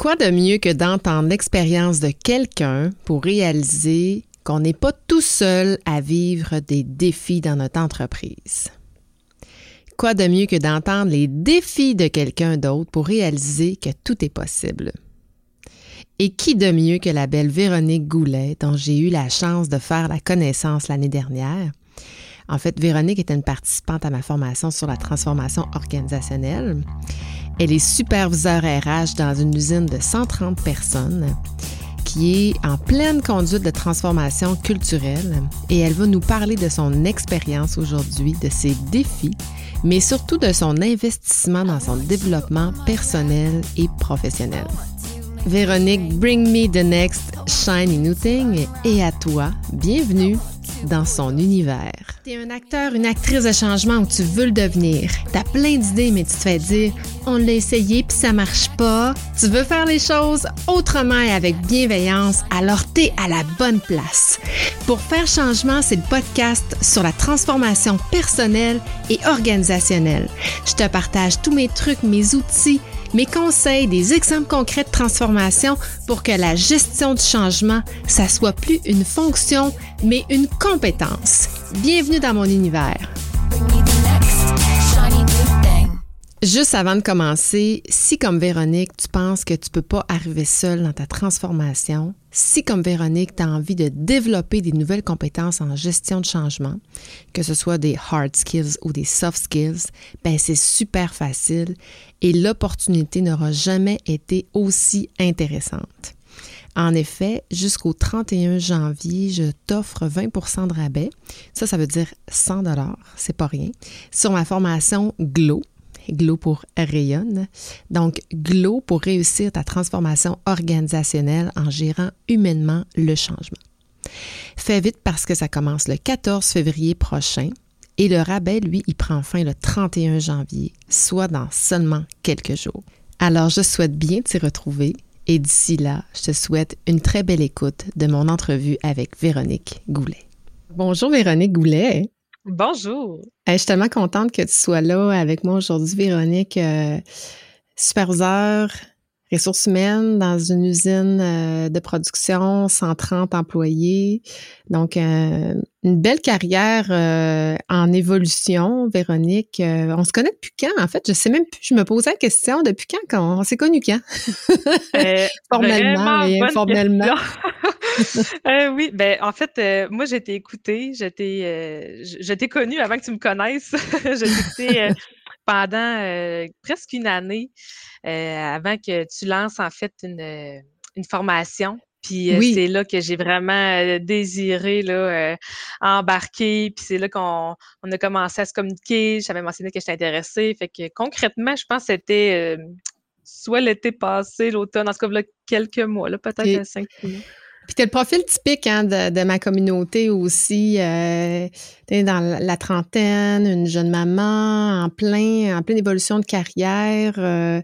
Quoi de mieux que d'entendre l'expérience de quelqu'un pour réaliser qu'on n'est pas tout seul à vivre des défis dans notre entreprise? Quoi de mieux que d'entendre les défis de quelqu'un d'autre pour réaliser que tout est possible? Et qui de mieux que la belle Véronique Goulet, dont j'ai eu la chance de faire la connaissance l'année dernière? En fait, Véronique est une participante à ma formation sur la transformation organisationnelle. Elle est superviseure RH dans une usine de 130 personnes qui est en pleine conduite de transformation culturelle et elle va nous parler de son expérience aujourd'hui, de ses défis, mais surtout de son investissement dans son développement personnel et professionnel. Véronique, bring me the next shiny new thing et à toi, bienvenue dans son univers. T'es un acteur, une actrice de changement où tu veux le devenir. T'as plein d'idées, mais tu te fais dire on l'a essayé puis ça marche pas. Tu veux faire les choses autrement et avec bienveillance, alors t'es à la bonne place. Pour faire changement, c'est le podcast sur la transformation personnelle et organisationnelle. Je te partage tous mes trucs, mes outils mes conseils, des exemples concrets de transformation pour que la gestion du changement, ça soit plus une fonction, mais une compétence. Bienvenue dans mon univers. Juste avant de commencer, si comme Véronique, tu penses que tu peux pas arriver seule dans ta transformation, si comme Véronique, tu as envie de développer des nouvelles compétences en gestion de changement, que ce soit des hard skills ou des soft skills, ben c'est super facile et l'opportunité n'aura jamais été aussi intéressante. En effet, jusqu'au 31 janvier, je t'offre 20% de rabais. Ça, ça veut dire 100 dollars, c'est pas rien. Sur ma formation GLOW, GLOW pour rayonne. Donc, GLOW pour réussir ta transformation organisationnelle en gérant humainement le changement. Fais vite parce que ça commence le 14 février prochain et le rabais, lui, il prend fin le 31 janvier, soit dans seulement quelques jours. Alors, je souhaite bien t'y retrouver et d'ici là, je te souhaite une très belle écoute de mon entrevue avec Véronique Goulet. Bonjour Véronique Goulet. Bonjour. je suis tellement contente que tu sois là avec moi aujourd'hui, Véronique, euh, superviseur ressources humaines dans une usine euh, de production, 130 employés. Donc, euh, une belle carrière euh, en évolution, Véronique. on se connaît depuis quand? En fait, je sais même plus. Je me posais la question depuis quand? quand on s'est connu quand? Formellement et informellement. oui, ben en fait, moi été écoutée, j'étais, je t'ai connue avant que tu me connaisses. j'étais pendant presque une année avant que tu lances en fait une, une formation. Puis c'est là que j'ai vraiment désiré là, embarquer. Puis c'est là qu'on on a commencé à se communiquer. J'avais mentionné que j'étais intéressée. Fait que concrètement, je pense que c'était soit l'été passé, l'automne, en tout cas, quelques mois, là, peut-être cinq mois. Puis tu le profil typique hein, de, ma communauté aussi. Euh, dans la trentaine, une jeune maman en plein, en pleine évolution de carrière. Euh,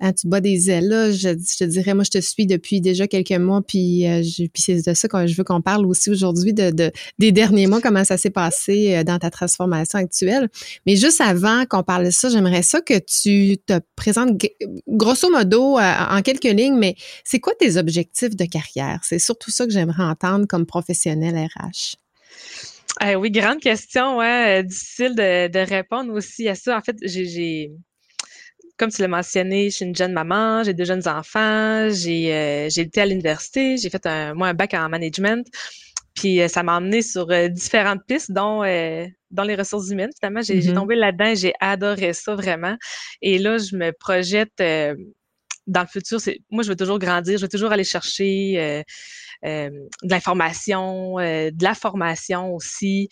Hein, tu bats des ailes. Là, je, te dirais, moi, je te suis depuis déjà quelques mois, puis, euh, puis c'est de ça que je veux qu'on parle aussi aujourd'hui, de, des derniers mois, comment ça s'est passé euh, dans ta transformation actuelle. Mais juste avant qu'on parle de ça, j'aimerais ça que tu te présentes grosso modo euh, en quelques lignes, mais c'est quoi tes objectifs de carrière? C'est surtout ça que j'aimerais entendre comme professionnel RH. oui, grande question, ouais, difficile de, de, répondre aussi à ça. En fait, j'ai comme tu l'as mentionné, je suis une jeune maman, j'ai deux jeunes enfants, j'ai euh, j'ai été à l'université, j'ai fait un, moi un bac en management. Puis euh, ça m'a emmené sur euh, différentes pistes, dont dans les ressources humaines. Finalement, j'ai mm-hmm. tombé là-dedans, j'ai adoré ça vraiment. Et là, je me projette dans le futur. Moi, je veux toujours grandir, je veux toujours aller chercher de l'information, de la formation aussi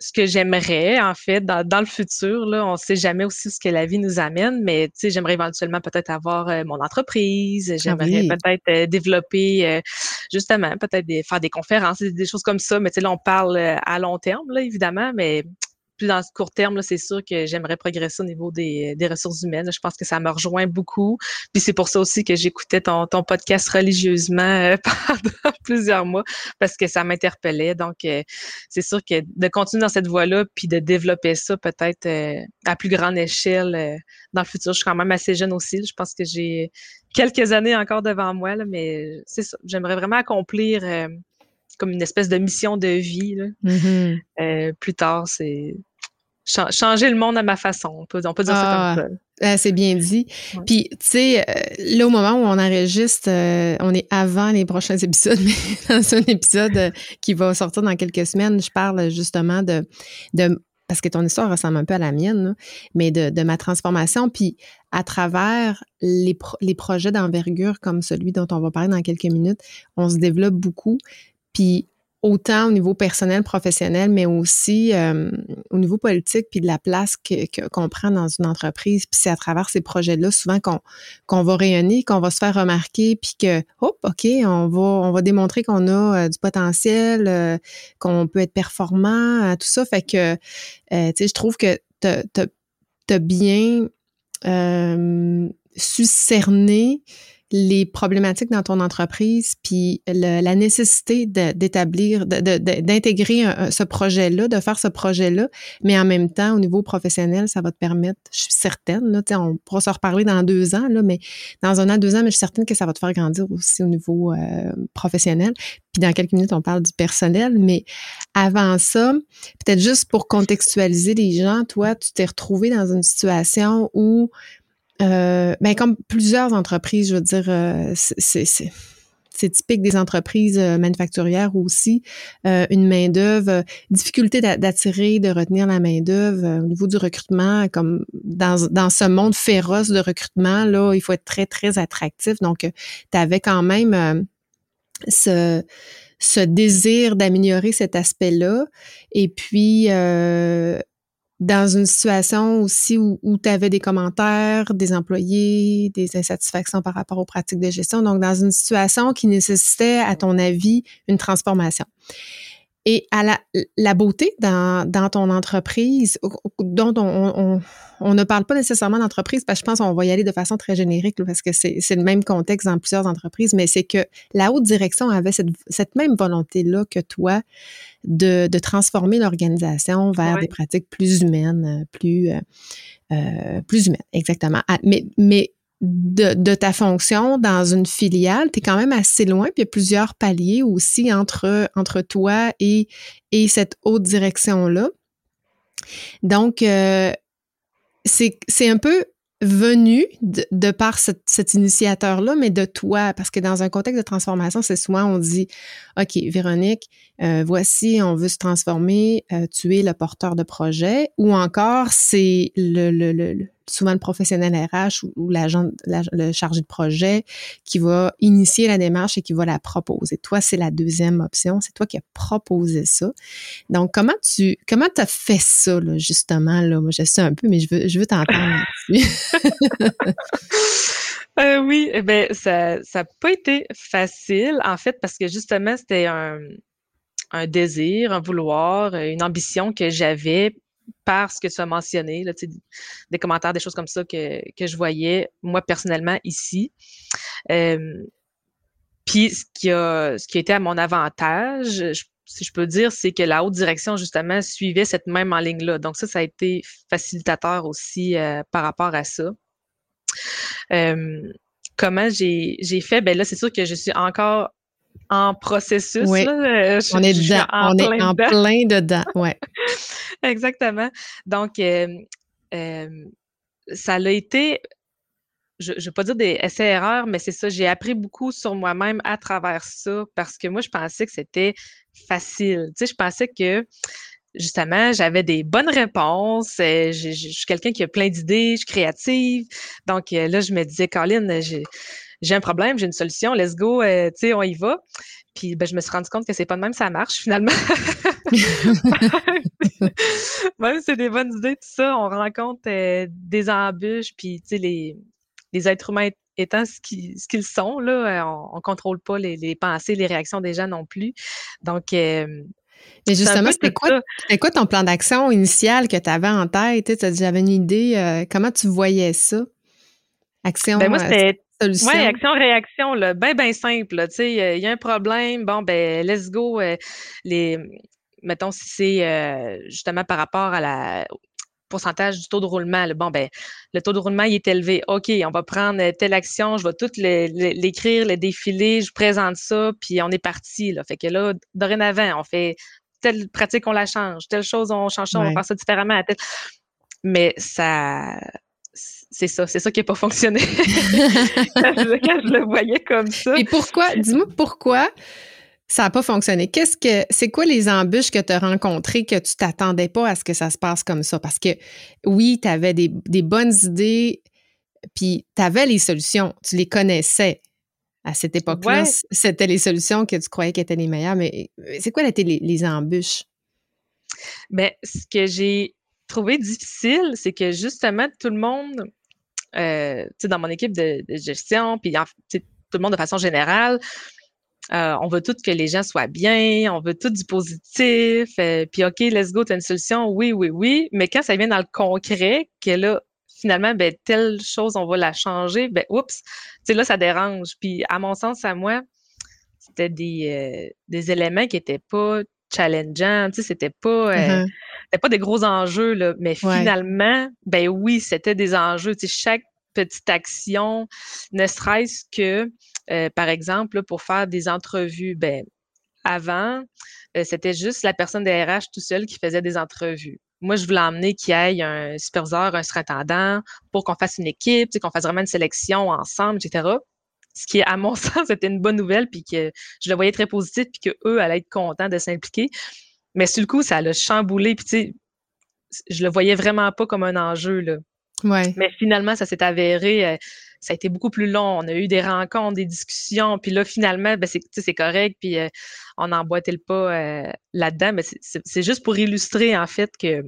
ce que j'aimerais, en fait, dans, dans, le futur, là, on ne sait jamais aussi ce que la vie nous amène, mais tu sais, j'aimerais éventuellement peut-être avoir euh, mon entreprise, ah j'aimerais peut-être euh, développer, euh, justement, peut-être faire des conférences, des, choses comme ça, mais tu sais, là, on parle à long terme, là, évidemment, mais plus dans ce court terme, c'est sûr que j'aimerais progresser au niveau des, des, ressources humaines. Je pense que ça me rejoint beaucoup. Puis c'est pour ça aussi que j'écoutais ton, ton podcast religieusement euh, pendant plusieurs mois parce que ça m'interpellait. Donc, euh, c'est sûr que de continuer dans cette voie-là puis de développer ça peut-être euh, à plus grande échelle dans le futur. Je suis quand même assez jeune aussi. Je pense que j'ai quelques années encore devant moi, là, mais c'est ça. J'aimerais vraiment accomplir comme une espèce de mission de vie. Mm-hmm. Euh, plus tard, c'est changer le monde à ma façon. On peut, dire ça comme ah, ça. Ah, c'est bien dit. Puis, tu sais, euh, là, au moment où on enregistre, euh, on est avant les prochains épisodes, mais dans un épisode qui va sortir dans quelques semaines, je parle justement de, de parce que ton histoire ressemble un peu à la mienne, mais de, de, ma transformation. Puis, à travers les, les projets d'envergure comme celui dont on va parler dans quelques minutes, on se développe beaucoup. Puis autant au niveau personnel, professionnel, mais aussi euh, au niveau politique, puis de la place qu'on prend dans une entreprise. Puis c'est à travers ces projets-là souvent qu'on qu'on va rayonner, qu'on va se faire remarquer, puis que, hop, OK, on va, on va démontrer qu'on a euh, du potentiel, euh, qu'on peut être performant, tout ça. Fait que, tu sais, je trouve que tu as, bien su cerner les problématiques dans ton entreprise, puis la nécessité d'établir, d'intégrer ce projet-là, de faire ce projet-là, mais en même temps, au niveau professionnel, ça va te permettre, je suis certaine, là, on pourra se reparler dans deux ans, là, mais dans un an, deux ans, mais je suis certaine que ça va te faire grandir aussi au niveau euh, professionnel. Puis dans quelques minutes, on parle du personnel, mais avant ça, peut-être juste pour contextualiser les gens, toi, tu t'es retrouvé dans une situation où euh, ben comme plusieurs entreprises, je veux dire, euh, c'est typique des entreprises euh, manufacturières aussi, euh, une main d'œuvre, difficulté d'attirer, de retenir la main d'œuvre au niveau du recrutement, comme dans, dans ce monde féroce de recrutement là, il faut être très très attractif. Donc, tu avais quand même ce ce désir d'améliorer cet aspect-là. Et puis, euh, dans une situation aussi où, où tu avais des commentaires, des employés, des insatisfactions par rapport aux pratiques de gestion. Donc, dans une situation qui nécessitait, à ton avis, une transformation. Et à la, la beauté dans, dans, ton entreprise, dont on, on, on, ne parle pas nécessairement d'entreprise, parce que je pense qu'on va y aller de façon très générique, parce que c'est le même contexte dans plusieurs entreprises, mais c'est que la haute direction avait cette, cette même volonté-là que toi de, de transformer l'organisation vers des pratiques plus humaines, plus, euh, euh, plus humaines, exactement. Ah, mais, mais de, de, ta fonction dans une filiale, tu es quand même assez loin, puis il y a plusieurs paliers aussi entre, entre toi et, et cette haute direction-là. Donc, euh, c'est un peu venu de, par cet initiateur-là, mais de toi, parce que dans un contexte de transformation, c'est souvent on dit, OK, Véronique, euh, voici, on veut se transformer, euh, tu es le porteur de projet, ou encore c'est le, le, souvent le professionnel RH ou, l'agent, le chargé de projet qui va initier la démarche et qui va la proposer. Toi, c'est la deuxième option. C'est toi qui as proposé ça. Donc, comment tu comment as fait ça, là, justement? Là? Moi, je sais un peu, mais je veux, je veux t'entendre euh, oui, eh ben ça n'a pas été facile, en fait, parce que justement, c'était un, un désir, un vouloir, une ambition que j'avais par ce que tu as mentionné, là, des commentaires, des choses comme ça que, que je voyais, moi, personnellement, ici. Puis, ce qui, a, ce qui a été à mon avantage, si je peux dire, c'est que la haute direction, justement, suivait cette même en ligne-là. Donc, ça, ça a été facilitateur aussi euh, par rapport à ça. Comment j'ai fait? Ben là, c'est sûr que je suis encore en processus. Oui. Là. on est dedans. on est en plein dedans. Ouais. Exactement. Donc, euh, euh, ça l'a été, je ne vais pas dire des essais-erreurs, mais c'est ça, j'ai appris beaucoup sur moi-même à travers ça parce que moi, je pensais que c'était facile. Tu sais, je pensais que justement, j'avais des bonnes réponses. Euh, je, suis quelqu'un qui a plein d'idées, je suis créative. Donc là, je me disais, Colin, j'ai un problème, j'ai une solution, let's go, tu sais, on y va. Puis ben, je me suis rendu compte que c'est pas de même ça marche finalement. Même si c'est des bonnes idées, tout ça, on rencontre euh, des embûches, puis tu sais, les, les êtres humains étant ce qu'ils sont, là, euh, on, ne contrôle pas les, les, pensées, les réactions des gens non plus. Donc, euh, Mais justement, c'était quoi, quoi, ton plan d'action initial que tu avais en tête? Tu j'avais une idée. Euh, comment tu voyais ça? Action. Ben moi, c'était oui, action-réaction, là, ben, ben simple. Tu sais, il y a un problème, bon, ben, let's go. Euh, les, mettons, si c'est euh, justement par rapport à la pourcentage du taux de roulement, bon, ben, le taux de roulement, il est élevé. OK, on va prendre telle action, je vais tout l'écrire, le, défiler, je présente ça, puis on est parti, là. Fait que là, dorénavant, on fait telle pratique, on la change, telle chose, on change ça, on va faire ça différemment. Mais ça, c'est ça, c'est ça qui n'a pas fonctionné quand, je, le voyais comme ça. Et pourquoi, dis-moi pourquoi ça n'a pas fonctionné. Qu'est-ce que c'est quoi les embûches que tu as rencontrées que tu t'attendais pas à ce que ça se passe comme ça? Parce que oui, tu avais des, bonnes idées, puis tu avais les solutions, tu les connaissais. À cette époque-là, c'était les solutions que tu croyais qu'elles étaient les meilleures, mais c'est quoi les, les embûches? Bien, ce que j'ai trouvé difficile, c'est que justement, tout le monde, euh, dans mon équipe de, gestion, puis tout le monde de façon générale, euh, on veut tout que les gens soient bien, on veut tout du positif, euh, puis OK, let's go, tu as une solution, oui, oui, oui, mais quand ça vient dans le concret, que là, finalement, ben, telle chose, on va la changer, ben, oups, là, ça dérange. Puis, à mon sens, à moi, c'était des, des éléments qui n'étaient pas challengeants, tu sais, c'était pas... Mm-hmm c'était pas des gros enjeux, là, mais finalement, ben oui, c'était des enjeux. Tu sais, chaque petite action, ne serait-ce que, euh, par exemple, pour faire des entrevues, ben avant, euh, c'était juste la personne des RH tout seul qui faisait des entrevues. Moi, je voulais emmener qu'il y ait un superviseur, un surintendant pour qu'on fasse une équipe, qu'on fasse vraiment une sélection ensemble, etc. Ce qui, à mon sens, était une bonne nouvelle, puis que je le voyais très positif, puis qu'eux allaient être contents de s'impliquer. Mais sur le coup, ça l'a chamboulé. Puis, tu sais, je le voyais vraiment pas comme un enjeu. Là. Ouais. Mais finalement, ça s'est avéré. Euh, ça a été beaucoup plus long. On a eu des rencontres, des discussions. Puis là, finalement, ben, c'est correct. Puis euh, on a emboîté le pas euh, là-dedans. Mais c'est juste pour illustrer, en fait, que,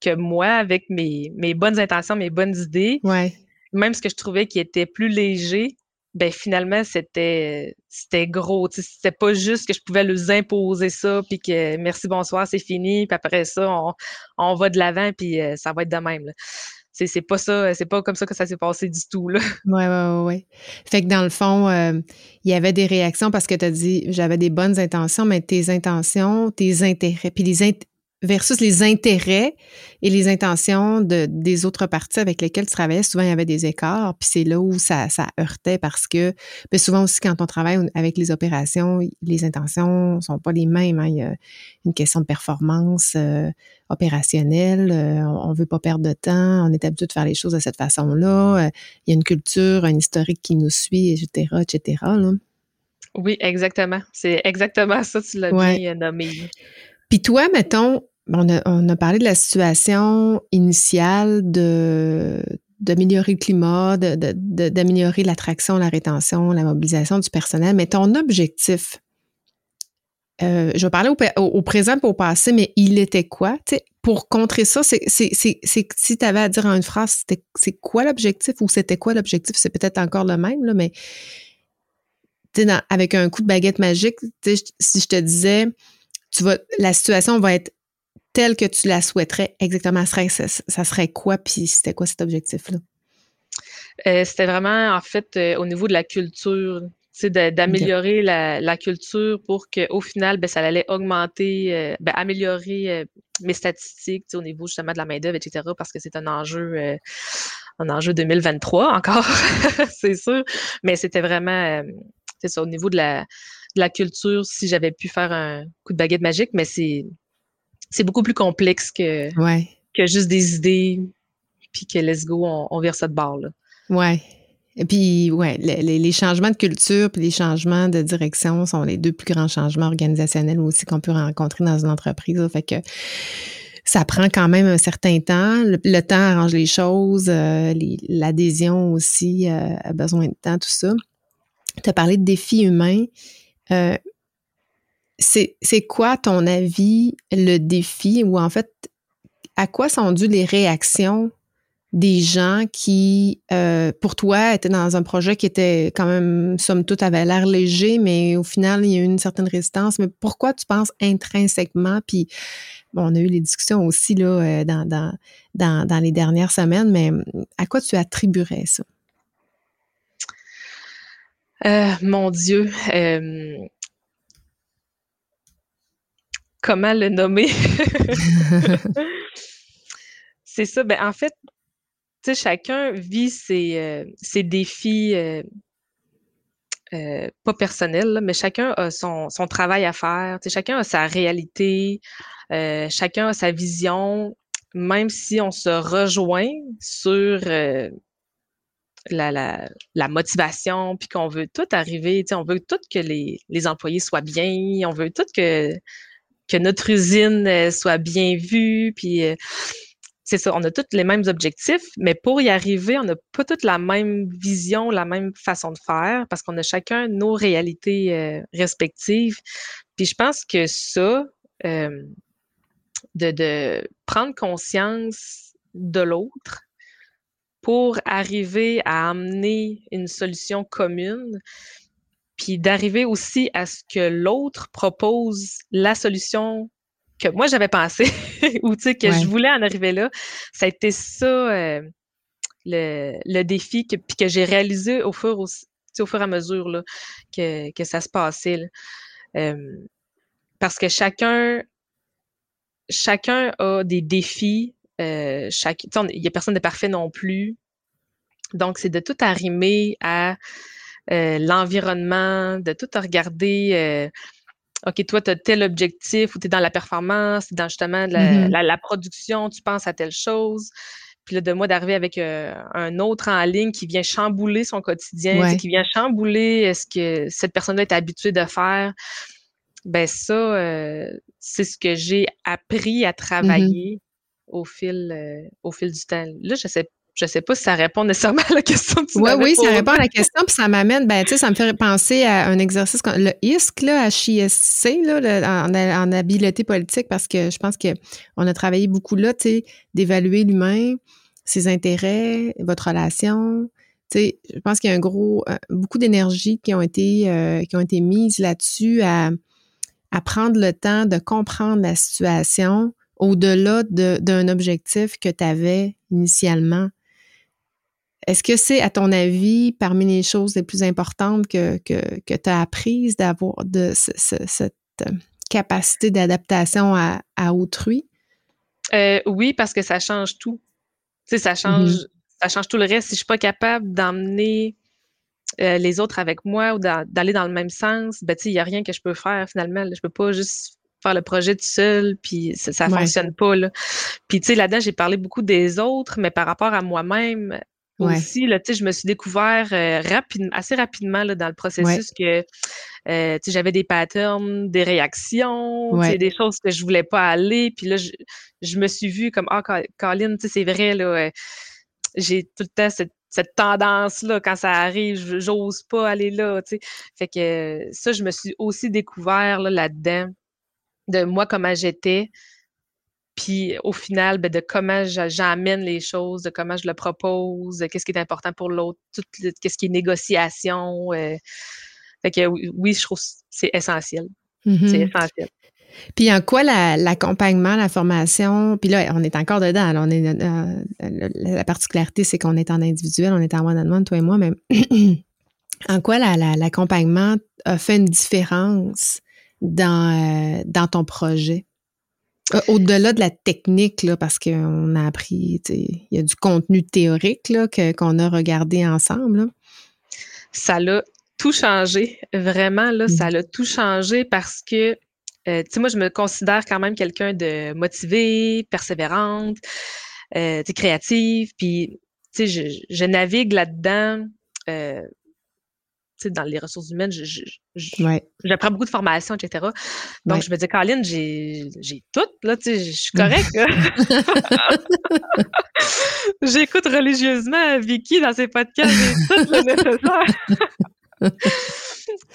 que moi, avec mes, mes bonnes intentions, mes bonnes idées, ouais. même ce que je trouvais qui était plus léger, ben finalement c'était c'était gros c'était pas juste que je pouvais leur imposer ça puis que merci bonsoir c'est fini puis après ça on, on va de l'avant puis euh, ça va être de même c'est c'est pas ça c'est pas comme ça que ça s'est passé du tout là. Ouais ouais ouais fait que dans le fond euh, il y avait des réactions parce que tu as dit j'avais des bonnes intentions mais tes intentions tes intérêts puis les versus les intérêts et les intentions de, des autres parties avec lesquelles tu travaillais. Souvent, il y avait des écarts, puis c'est là où ça, ça heurtait parce que ben, souvent aussi, quand on travaille avec les opérations, les intentions sont pas les mêmes. Hein. Il y a une question de performance euh, opérationnelle, euh, on veut pas perdre de temps, on est habitué de faire les choses de cette façon-là, euh, il y a une culture, un historique qui nous suit, etc., etc. Là. Oui, exactement. C'est exactement ça, tu l'as bien nommé. Puis toi, mettons, on a, parlé de la situation initiale de d'améliorer le climat, d'améliorer l'attraction, la rétention, la mobilisation du personnel, mais ton objectif, euh, je vais parler au, présent et au passé, mais il était quoi? pour contrer ça, c'est si tu avais à dire en une phrase, c'est quoi l'objectif ou c'était quoi l'objectif? C'est peut-être encore le même, là, mais avec un coup de baguette magique, si je te disais, tu la situation va être telle que tu la souhaiterais exactement, ça serait, ça, serait quoi, puis c'était quoi cet objectif-là? Euh, c'était vraiment, en fait, euh, au niveau de la culture, d'améliorer la, culture pour qu'au final, ben, ça allait augmenter, euh, ben, améliorer mes statistiques au niveau justement de la main-d'œuvre, etc., parce que c'est un enjeu, un enjeu 2023 encore, c'est sûr. Mais c'était vraiment, c'est ça, au niveau de la, de la culture, si j'avais pu faire un coup de baguette magique, mais c'est c'est beaucoup plus complexe que, que juste des idées, puis que let's go, on, on vire ça de bord. Là. Ouais. Et puis, ouais, les, changements de culture puis les changements de direction sont les deux plus grands changements organisationnels aussi qu'on peut rencontrer dans une entreprise. fait que ça prend quand même un certain temps. Le, temps arrange les choses, euh, l'adhésion aussi euh, a besoin de temps, tout ça. Tu as parlé de défis humains. Euh, c'est quoi, ton avis, le défi ou en fait, à quoi sont dues les réactions des gens qui, euh, pour toi, étaient dans un projet qui était quand même, somme toute, avait l'air léger, mais au final, il y a eu une certaine résistance. Mais pourquoi tu penses intrinsèquement? Puis, on a eu les discussions aussi là, euh, dans, dans, dans, les dernières semaines, mais à quoi tu attribuerais ça? Euh, mon Dieu. Comment le nommer? c'est ça. Ben, en fait, chacun vit ses, euh, ses défis pas personnels, mais chacun a son, son, travail à faire. chacun a sa réalité, chacun a sa vision, même si on se rejoint sur la, la, la motivation, puis qu'on veut tout arriver, on veut tout que les, les employés soient bien, on veut tout que, que notre usine euh, soit bien vue, puis euh, c'est ça, on a tous les mêmes objectifs, mais pour y arriver, on n'a pas toutes la même vision, la même façon de faire, parce qu'on a chacun nos réalités euh, respectives. Puis je pense que ça, de, de prendre conscience de l'autre, pour arriver à amener une solution commune, puis d'arriver aussi à ce que l'autre propose la solution que moi j'avais pensé ou que je voulais en arriver là. Ça a été ça euh, le, défi que, puis que j'ai réalisé au fur, au, au fur et à mesure là, que, que ça se passait. Euh, parce que chacun, chacun a des défis euh, chaque, il n'y a personne de parfait non plus. Donc, c'est de tout arrimer à euh, l'environnement, de tout regarder. Euh, OK, toi, tu as tel objectif ou tu es dans la performance, dans justement mm-hmm. la, production, tu penses à telle chose. Puis là, de moi d'arriver avec un autre en ligne qui vient chambouler son quotidien, qui vient chambouler ce que cette personne-là est habituée de faire. Ben ça, c'est ce que j'ai appris à mm-hmm. travailler au fil, euh, au fil du temps. Là, je sais je sais pas si ça répond nécessairement à la question que tu Oui, oui, ça répond à la question, puis ça m'amène, ben, tu sais, ça me fait penser à un exercice, le ISC, là, HISC, là, en, habileté politique, parce que je pense qu'on a travaillé beaucoup là, tu sais, d'évaluer l'humain, ses intérêts, votre relation. Tu sais, je pense qu'il y a un gros, euh, beaucoup d'énergie qui ont été, euh, qui ont été mises là-dessus à, à prendre le temps de comprendre la situation, au-delà d'un objectif que tu avais initialement. Est-ce que c'est, à ton avis, parmi les choses les plus importantes que, que, que tu as apprises d'avoir de cette capacité d'adaptation à, à, autrui? Euh, oui, parce que ça change tout. Tu sais, ça change, mm-hmm. ça change tout le reste. Si je suis pas capable d'emmener euh, les autres avec moi ou d'aller dans le même sens, ben, il n'y a rien que je peux faire finalement. Je peux pas juste faire le projet tout seul, puis ça, ne fonctionne pas. Là. Puis tu sais, là-dedans, j'ai parlé beaucoup des autres, mais par rapport à moi-même aussi, là, je me suis découvert euh, assez rapidement là, dans le processus que euh, j'avais des patterns, des réactions, des choses que je voulais pas aller. Puis là, je, me suis vue comme, ah, Colin, c'est vrai, là, euh, j'ai tout le temps cette cette tendance-là, quand ça arrive, j'ose pas aller là. Fait que ça, je me suis aussi découvert là-dedans de moi comment j'étais, puis au final, ben, de comment j'amène les choses, de comment je le propose, qu'est-ce qui est important pour l'autre, qu'est-ce qui est négociation. Euh, fait que oui, je trouve que c'est essentiel. C'est mm-hmm. essentiel. Puis en quoi l'accompagnement, la, formation, puis là, on est encore dedans. on est, euh, la particularité, c'est qu'on est en individuel, on est en one-on-one, toi et moi, mais en quoi l'accompagnement a fait une différence dans, euh, dans ton projet? Euh, au-delà de la technique, là, parce qu'on a appris, il y a du contenu théorique là, qu'on a regardé ensemble. Ça l'a tout changé. Vraiment, là, ça mmh. l'a tout changé parce que, euh, tu sais, moi, je me considère quand même quelqu'un de motivé, persévérante, euh, créative, puis, tu sais, je, je, navigue là-dedans dans les ressources humaines, j'apprends beaucoup de formations, etc. Donc, je me dis, Caroline, j'ai tout, là, tu sais, je suis correcte. J'écoute religieusement Vicky dans ses podcasts, j'ai tout le nécessaire.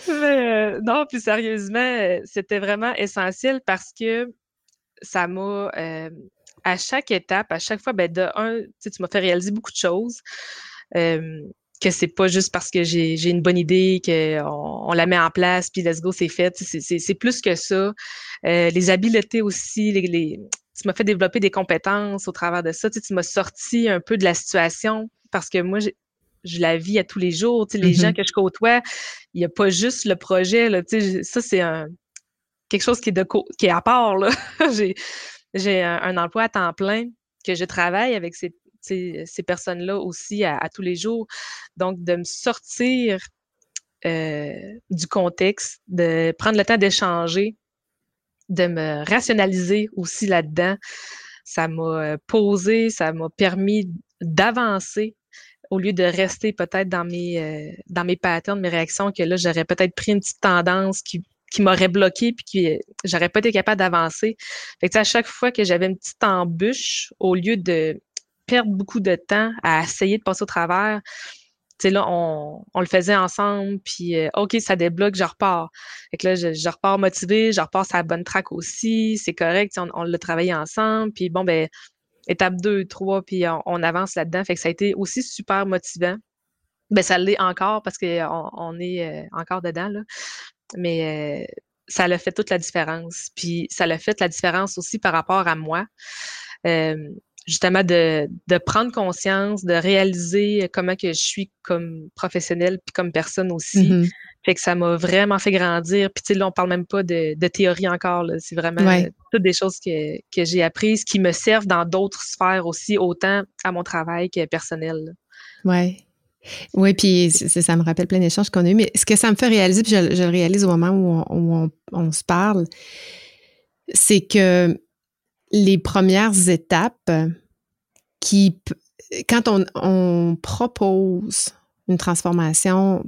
Mais euh, non, plus sérieusement, c'était vraiment essentiel parce que ça m'a euh, à chaque étape, à chaque fois, ben, de un, tu m'as fait réaliser beaucoup de choses. Euh, que c'est pas juste parce que j'ai une bonne idée qu'on on la met en place, puis let's go, c'est fait. C'est plus que ça. Euh, les habiletés aussi, les, les tu m'as fait développer des compétences au travers de ça. Tu, tu m'as sorti un peu de la situation parce que moi, je la vis à tous les jours. Tu sais, les gens mm-hmm. que je côtoie, il n'y a pas juste le projet. Là, tu sais, ça, c'est un, quelque chose qui est, de qui est à part. J'ai un, un, emploi à temps plein que je travaille avec ces, ces personnes-là aussi à, tous les jours. Donc, de me sortir euh, du contexte, de prendre le temps d'échanger, de me rationaliser aussi là-dedans, ça m'a posé, ça m'a permis d'avancer au lieu de rester peut-être dans mes euh, dans mes patterns, mes réactions, que là, j'aurais peut-être pris une petite tendance qui, qui m'aurait bloqué puis que j'aurais pas été capable d'avancer. Fait que à chaque fois que j'avais une petite embûche, au lieu de perdre beaucoup de temps à essayer de passer au travers. Là, on, le faisait ensemble, puis euh, OK, ça débloque, je repars. Fait que là, je, repars motivé, je repars sur la bonne track aussi, c'est correct, on, on l'a travaillé ensemble, puis bon, ben, étape 2, 3, puis on, avance là-dedans. Fait que ça a été aussi super motivant. Ben, ça l'est encore parce qu'on on est euh, encore dedans, là. Mais euh, ça l'a fait toute la différence. Puis ça l'a fait la différence aussi par rapport à moi. Justement de, de, prendre conscience, de réaliser comment que je suis comme professionnelle puis comme personne aussi. Mm-hmm. Fait que ça m'a vraiment fait grandir. Puis tu sais, là, on parle même pas de, de théorie encore. C'est vraiment toutes des choses que, que j'ai apprises qui me servent dans d'autres sphères aussi, autant à mon travail que personnel. Oui. Oui, puis ça me rappelle plein d'échanges qu'on a eu. Mais ce que ça me fait réaliser, puis je, le réalise au moment où on, on, on se parle, c'est que les premières étapes qui, quand on, propose une transformation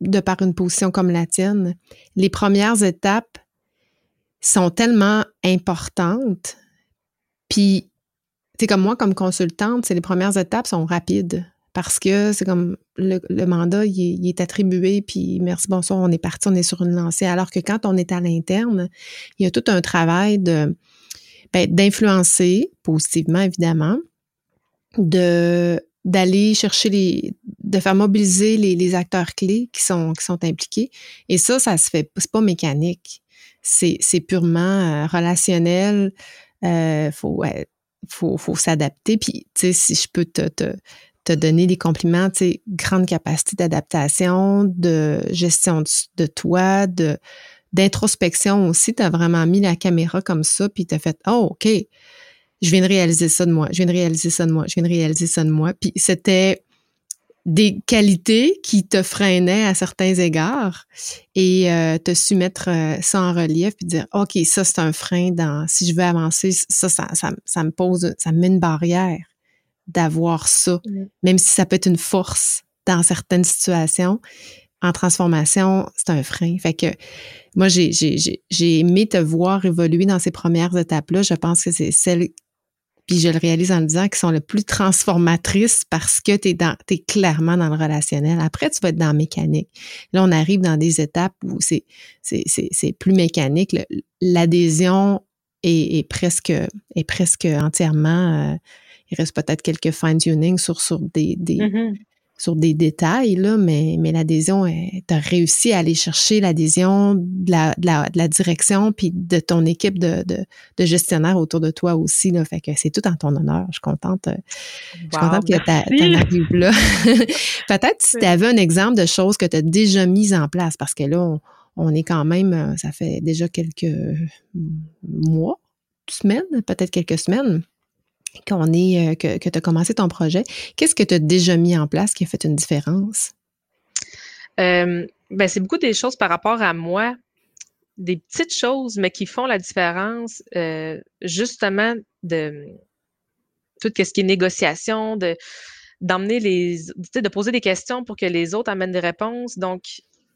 de par une position comme la tienne, les premières étapes sont tellement importantes. Puis, c'est comme moi, comme consultante, les premières étapes sont rapides parce que c'est comme le, mandat, il est, attribué, puis merci, bonsoir, on est parti, on est sur une lancée. Alors que quand on est à l'interne, il y a tout un travail de ben, d'influencer positivement, évidemment, de d'aller chercher les de faire mobiliser les, les, acteurs clés qui sont qui sont impliqués. Et ça ça se fait c'est pas mécanique. C'est c'est purement euh, relationnel. Euh, faut faut faut s'adapter. Puis tu sais si je peux te, te te donner des compliments, tu sais, grande capacité d'adaptation, de gestion de, de toi, de d'introspection aussi. Tu as vraiment mis la caméra comme ça, puis tu as fait Oh, OK, je viens de réaliser ça de moi, je viens de réaliser ça de moi, je viens de réaliser ça de moi. Puis c'était des qualités qui te freinaient à certains égards et euh, te su mettre euh, ça en relief puis dire OK, ça c'est un frein dans si je veux avancer, ça, ça, ça, me pose, ça me met une barrière d'avoir ça, même si ça peut être une force dans certaines situations en transformation, c'est un frein. Fait que moi, j'ai, aimé te voir évoluer dans ces premières étapes-là. Je pense que c'est celles, puis je le réalise en le disant, qui sont les plus transformatrices parce que tu es, clairement dans le relationnel. Après, tu vas être dans la mécanique. Là, on arrive dans des étapes où c'est, plus mécanique. L'adhésion est, presque, entièrement... Euh, il reste peut-être quelques fine-tuning sur, sur des, des, mm-hmm sur des détails, là, mais, mais l'adhésion, tu as réussi à aller chercher l'adhésion de la, de, la, de la, direction puis de ton équipe de, de, de, gestionnaires autour de toi aussi. Là, fait que c'est tout en ton honneur. Je suis contente, je suis contente que tu arrives là. Peut-être si tu avais un exemple de choses que tu as déjà mises en place, parce que là, on, on est quand même, ça fait déjà quelques mois, semaines, peut-être quelques semaines qu'on est, euh, que, que tu as commencé ton projet, qu'est-ce que tu as déjà mis en place qui a fait une différence? Euh, ben, c'est beaucoup des choses par rapport à moi, des petites choses, mais qui font la différence, euh, justement, de tout ce qui est négociation, de d'emmener les, de poser des questions pour que les autres amènent des réponses. Donc,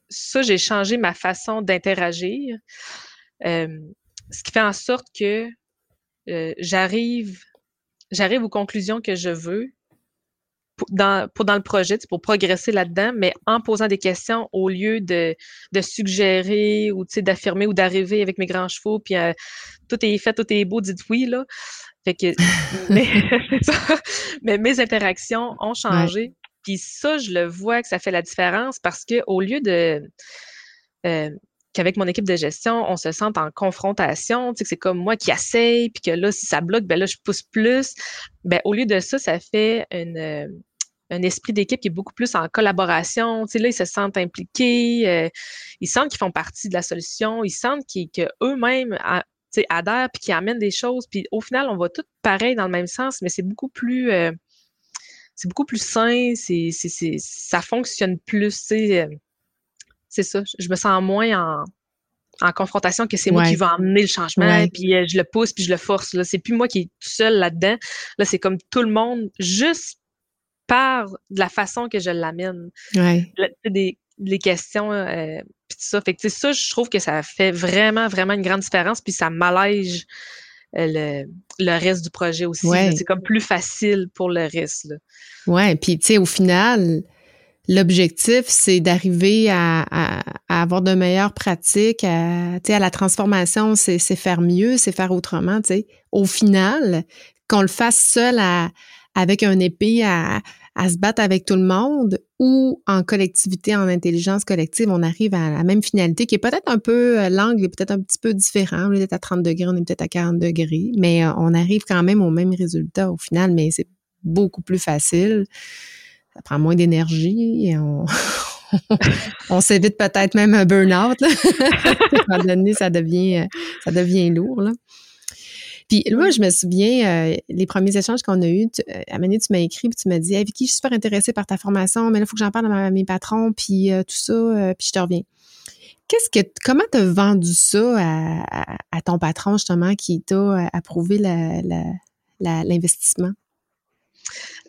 ça, j'ai changé ma façon d'interagir, ce qui fait en sorte que j'arrive j'arrive aux conclusions que je veux pour dans, pour dans le projet, pour progresser là-dedans, mais en posant des questions au lieu de, de suggérer ou d'affirmer ou d'arriver avec mes grands chevaux, puis euh, tout est fait, tout est beau, dites oui, là. Fait que, mais, mes interactions ont changé. Puis ça, je le vois que ça fait la différence parce que au lieu de euh, qu'avec mon équipe de gestion, on se sente en confrontation, tu sais, que c'est comme moi qui essaye, puis que là, si ça bloque, ben là, je pousse plus. Ben, au lieu de ça, ça fait euh, un esprit d'équipe qui est beaucoup plus en collaboration. Tu sais, là, ils se sentent impliqués, euh, ils sentent qu'ils font partie de la solution, ils sentent qu'eux-mêmes adhèrent puis qu'ils amènent des choses. Puis au final, on va tout pareil dans le même sens, mais c'est beaucoup plus euh, c'est beaucoup plus sain, c'est, ça fonctionne plus. C'est ça. Je me sens moins en, confrontation que c'est moi qui vais emmener le changement, puis je le pousse, puis je le force. Là. C'est plus moi qui est tout seul là-dedans. Là, c'est comme tout le monde, juste par de la façon que je l'amène. Ouais. Des, les questions, euh, puis tout ça. Fait que, ça, je trouve que ça fait vraiment, vraiment une grande différence, puis ça m'allège euh, le, reste du projet aussi. C'est comme plus facile pour le reste. Ouais, puis tu sais, au final, l'objectif, c'est d'arriver à, avoir de meilleures pratiques, à, à la transformation, c'est faire mieux, c'est faire autrement. sais. Au final, qu'on le fasse seul à, avec un épée à, à se battre avec tout le monde ou en collectivité, en intelligence collective, on arrive à la même finalité qui est peut-être un peu, euh, l'angle est peut-être un petit peu différent. On est à 30 degrés, on est peut-être à 40 degrés, mais euh, on arrive quand même au même résultat au final, mais c'est beaucoup plus facile. Ça prend moins d'énergie et on, s'évite peut-être même un burn-out. à un ça devient, euh, ça devient lourd. Puis moi, je me souviens, euh, les premiers échanges qu'on a eus, tu, euh, à tu m'as écrit, puis tu m'as dit hey, Vicky, je suis super intéressée par ta formation, mais là, il faut que j'en parle à, mes patrons, puis euh, tout ça, puis je te reviens. Qu'est-ce que, comment t'as vendu ça à, ton patron, justement, qui t'a approuvé l'investissement?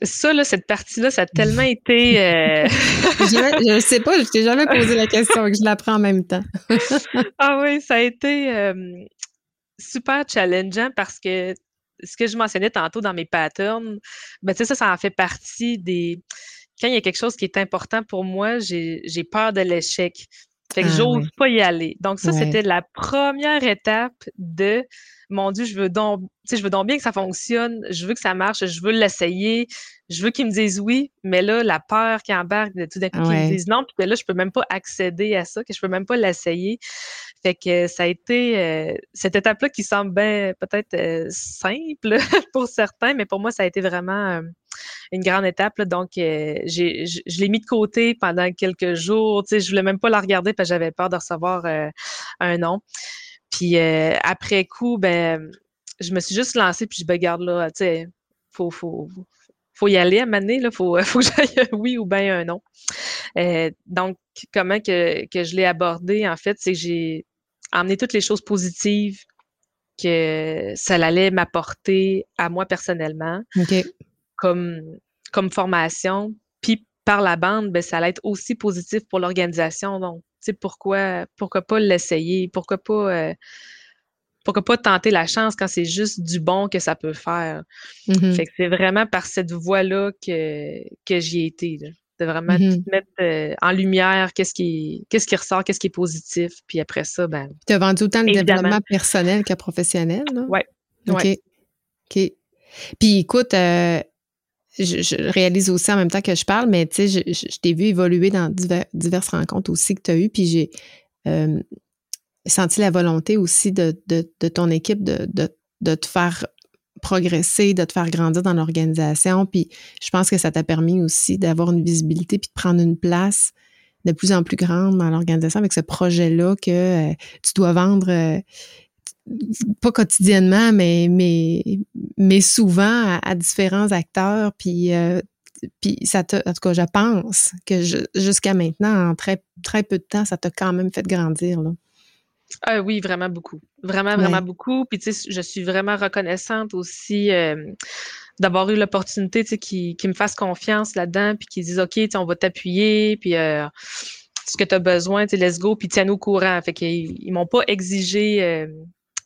Ça, là, cette partie-là, ça a tellement été. je ne sais pas, je t'ai jamais posé la question et que je l'apprends en même temps. ah oui, ça a été super challengeant parce que ce que je mentionnais tantôt dans mes patterns, ben, ça, ça en fait partie des. Quand il y a quelque chose qui est important pour moi, j'ai peur de l'échec. Fait que ah j'ose pas y aller. Donc, ça, c'était la première étape de mon Dieu, je veux donc, je veux donc bien que ça fonctionne, je veux que ça marche, je veux l'essayer, je veux qu'ils me disent oui, mais là, la peur qui embarque de tout d'un coup qu'ils me disent non, puis que là, je peux même pas accéder à ça, que je peux même pas l'essayer. Fait que ça a été euh, cette étape-là qui semble peut-être euh, simple pour certains, mais pour moi, ça a été vraiment euh, une grande étape. Donc, j'ai, je, l'ai mis de côté pendant quelques jours. Tu sais, je voulais même pas la regarder parce que j'avais peur de recevoir un nom. Puis après coup, ben, je me suis juste lancée, puis je me garde là, tu sais, faut, faut, faut y aller à moment là, faut, faut que j'aille un oui ou bien un non. donc, comment que, que je l'ai abordé, en fait, c'est que j'ai emmené toutes les choses positives que ça allait m'apporter à moi personnellement comme, comme formation. Puis par la bande, ben, ça allait être aussi positif pour l'organisation. Donc, sais, pourquoi, pourquoi pas l'essayer? Pourquoi pas, euh, pourquoi pas tenter la chance quand c'est juste du bon que ça peut faire? Mm-hmm. Fait que c'est vraiment par cette voie-là que, que j'y ai été. De vraiment mm-hmm. mettre euh, en lumière qu'est-ce qui, qu'est-ce qui ressort, qu'est-ce qui est positif. Puis après ça, ben. Tu as vendu autant le développement personnel que professionnel, là? Oui. OK. OK. Puis écoute, euh, je, réalise aussi en même temps que je parle, mais tu sais, je, t'ai vu évoluer dans diverses rencontres aussi que tu as eues, puis j'ai euh, senti la volonté aussi de, ton équipe de, te faire progresser, de te faire grandir dans l'organisation. Puis je pense que ça t'a permis aussi d'avoir une visibilité puis de prendre une place de plus en plus grande dans l'organisation avec ce projet-là que euh, tu dois vendre euh, pas quotidiennement, mais, mais, mais souvent à, différents acteurs. Puis, euh, puis ça te, en tout cas, je pense que jusqu'à maintenant, en très, très peu de temps, ça t'a quand même fait grandir. Là. Ah oui, vraiment beaucoup. Vraiment, vraiment beaucoup. Puis, tu sais, je suis vraiment reconnaissante aussi euh, d'avoir eu l'opportunité, tu sais, qui, qui me fasse confiance là-dedans, puis qui disent, OK, on va t'appuyer, puis euh, ce que tu as besoin, tu sais, let's go, puis tiens-nous au courant. Fait qu'ils ils m'ont pas exigé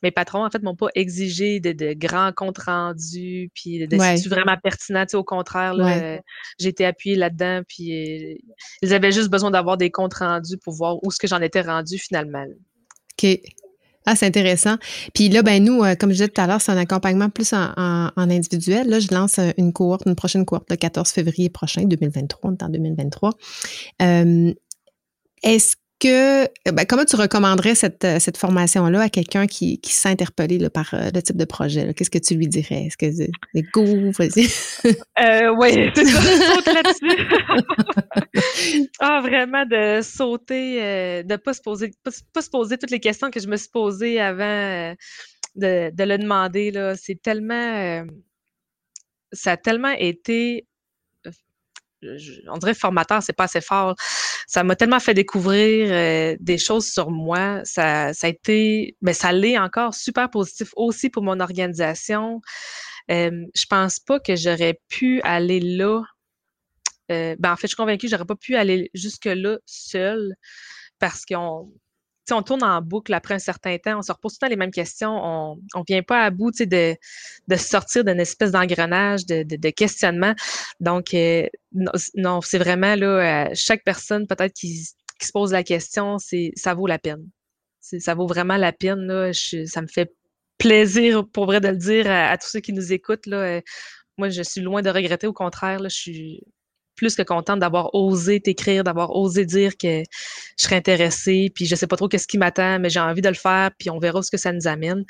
mes patrons, en fait, m'ont pas exigé de, grands comptes rendus, puis de, c'est vraiment pertinent. au contraire, euh, j'ai été appuyée là-dedans, puis euh, ils avaient juste besoin d'avoir des comptes rendus pour voir où ce que j'en étais rendu finalement. OK. Ah, c'est intéressant. Puis là, ben nous, euh, comme je disais tout à l'heure, c'est un accompagnement plus en, individuel. Là, je lance une cohorte, une prochaine cohorte le 14 février prochain, 2023, on est en 2023. Euh, est-ce que, ben, comment tu recommanderais cette, euh, cette formation-là à quelqu'un qui, qui par euh, le type de projet? Qu'est-ce que tu lui dirais? C'est go, vas-y? Euh, oui, c'est ça, saute là-dessus. ah, vraiment de sauter, de ne pas se poser, toutes les questions que je me suis posées avant de, de, le demander. C'est tellement, ça a tellement été on dirait formateur, c'est pas assez fort. Ça m'a tellement fait découvrir euh, des choses sur moi. Ça, a été, mais ça l'est encore super positif aussi pour mon organisation. Euh, je pense pas que j'aurais pu aller là. Euh, ben en fait, je suis convaincue que j'aurais pas pu aller jusque là seule parce qu'on on tourne en boucle après un certain temps, on se repose tout le temps les mêmes questions, on ne vient pas à bout de, de sortir d'une espèce d'engrenage de, questionnement. Donc, euh, non, c'est vraiment là, chaque personne peut-être qui, se pose la question, ça vaut la peine. Ça vaut vraiment la peine. Ça me fait plaisir, pour vrai, de le dire à, tous ceux qui nous écoutent. Euh, moi, je suis loin de regretter. Au contraire, là, je suis plus que contente d'avoir osé t'écrire, d'avoir osé dire que je serais intéressée, puis je sais pas trop qu'est-ce qui m'attend, mais j'ai envie de le faire, puis on verra ce que ça nous amène.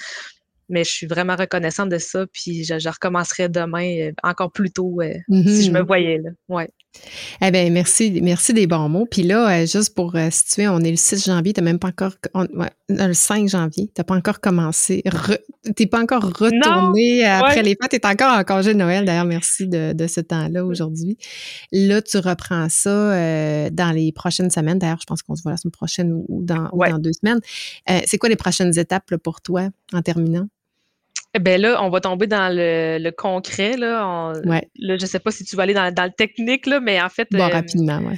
Mais je suis vraiment reconnaissante de ça, puis je, recommencerai demain euh, encore plus tôt euh, si je me mm-hmm. voyais là. Ouais. Eh bien, merci, merci des bons mots. Puis là, euh, juste pour situer, on est le 6 janvier, tu n'as même pas encore. le 5 janvier, tu n'as pas encore commencé. tu n'es pas encore retourné après les fêtes. Tu es encore en congé de Noël. D'ailleurs, merci de, ce temps-là aujourd'hui. Là, tu reprends ça dans les prochaines semaines. D'ailleurs, je pense qu'on se voit la semaine prochaine ou dans, dans deux semaines. C'est quoi les prochaines étapes pour toi en terminant? Ben là, on va tomber dans le, concret. Là. ouais. là, je sais pas si tu vas aller dans, le technique, là, mais en fait. Bon, euh, rapidement, oui.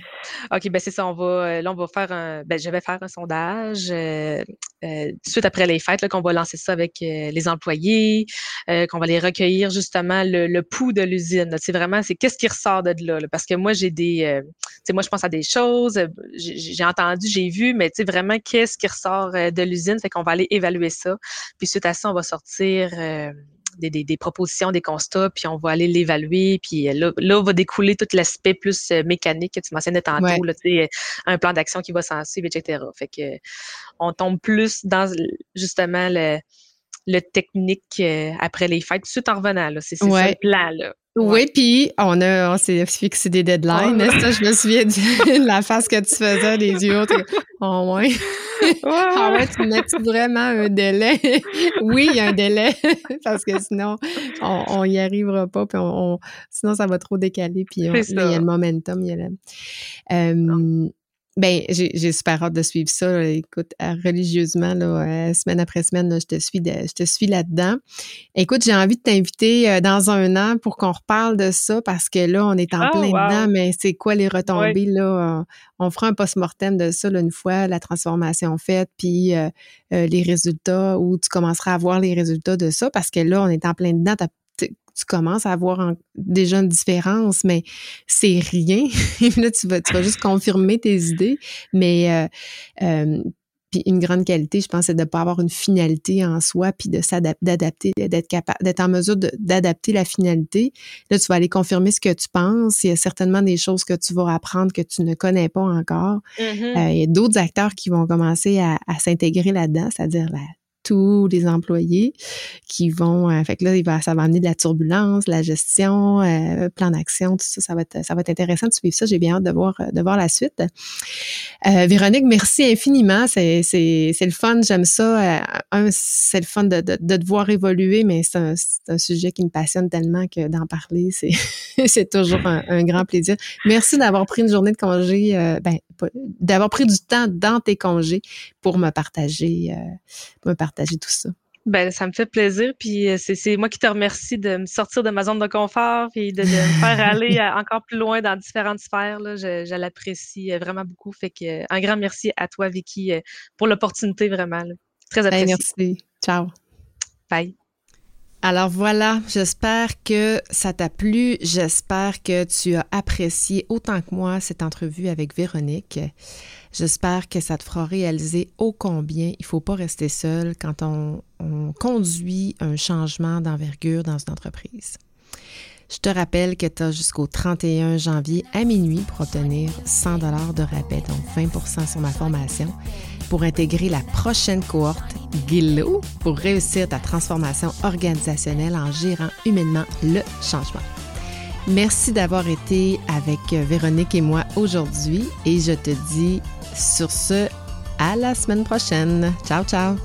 OK, ben c'est ça. On va, euh, là, on va faire un. Ben, je vais faire un sondage euh, de suite après les fêtes, là, qu'on va lancer ça avec les employés, qu'on va les recueillir justement le, le pouls de l'usine. C'est vraiment, c'est qu'est-ce qui ressort de là, Parce que moi, j'ai des. tu sais, moi, je pense à des choses, j'ai entendu, j'ai vu, mais tu sais, vraiment, qu'est-ce qui ressort de l'usine? Fait qu'on va aller évaluer ça. Puis suite à ça, on va sortir euh, des, propositions, des constats, puis on va aller l'évaluer. Puis euh, là, là, va découler tout l'aspect plus euh, mécanique que tu mentionnais tantôt, là, un plan d'action qui va s'en suivre, etc. Fait que on tombe plus dans justement le, le technique après les fêtes, tout en revenant. C'est ça le plan. Là. Oui, puis on a on s'est fixé des deadlines. Ça, je me souviens de la face que tu faisais, les yeux. Oh ouais. Ah ouais, tu mets vraiment un délai? oui, il y a un délai, parce que sinon, on n'y arrivera pas, puis on, sinon, ça va trop décaler, puis il y a le momentum. Il y a le, ben, j'ai super hâte de suivre ça. Écoute, euh, religieusement, là, euh, semaine après semaine, je te suis, je te suis là-dedans. Écoute, j'ai envie de t'inviter euh, dans un an pour qu'on reparle de ça parce que là, on est en oh, plein dedans, mais c'est quoi les retombées là? On fera un post-mortem de ça une fois la transformation faite, puis les résultats où tu commenceras à voir les résultats de ça parce que là, on est en plein dedans tu commences à avoir déjà une différence, mais c'est rien. là, tu vas, tu vas juste confirmer tes idées. Mais euh, euh, puis une grande qualité, je pense, c'est de ne pas avoir une finalité en soi, puis de s'adapter, d'être capable, d'être en mesure d'adapter la finalité. Là, tu vas aller confirmer ce que tu penses. Il y a certainement des choses que tu vas apprendre que tu ne connais pas encore. Mm-hmm. Euh, il y a d'autres acteurs qui vont commencer à, à s'intégrer là-dedans, c'est-à-dire la, tous les employés qui vont. Euh, fait que là, il va, ça va amener de la turbulence, la gestion, euh, plan d'action, tout ça. Ça va être, ça va être intéressant de suivre ça. J'ai bien hâte de voir, de voir la suite. Euh, Véronique, merci infiniment. C'est, c'est, c'est le fun. J'aime ça. un, c'est le fun de, de, de, te voir évoluer, mais c'est un, c'est un, sujet qui me passionne tellement que d'en parler, c'est, c'est toujours un, un, grand plaisir. Merci d'avoir pris une journée de congé, ben, d'avoir pris du temps dans tes congés pour me partager, me partager partager tout ça. Ben, ça me fait plaisir. Puis euh, c'est moi qui te remercie de me sortir de ma zone de confort et de, me faire aller euh, encore plus loin dans différentes sphères. Là. Je, l'apprécie euh, vraiment beaucoup. Fait que un grand merci à toi, Vicky, pour l'opportunité vraiment. Très apprécié. merci. Ciao. Bye. Alors voilà, j'espère que ça t'a plu. J'espère que tu as apprécié autant que moi cette entrevue avec Véronique. J'espère que ça te fera réaliser ô combien il ne faut pas rester seul quand on, on conduit un changement d'envergure dans une entreprise. Je te rappelle que tu as jusqu'au 31 janvier à minuit pour obtenir 100 de rabais, donc 20 sur ma formation, pour intégrer la prochaine cohorte GLO pour réussir ta transformation organisationnelle en gérant humainement le changement. Merci d'avoir été avec Véronique et moi aujourd'hui et je te dis sur ce à la semaine prochaine. Ciao, ciao!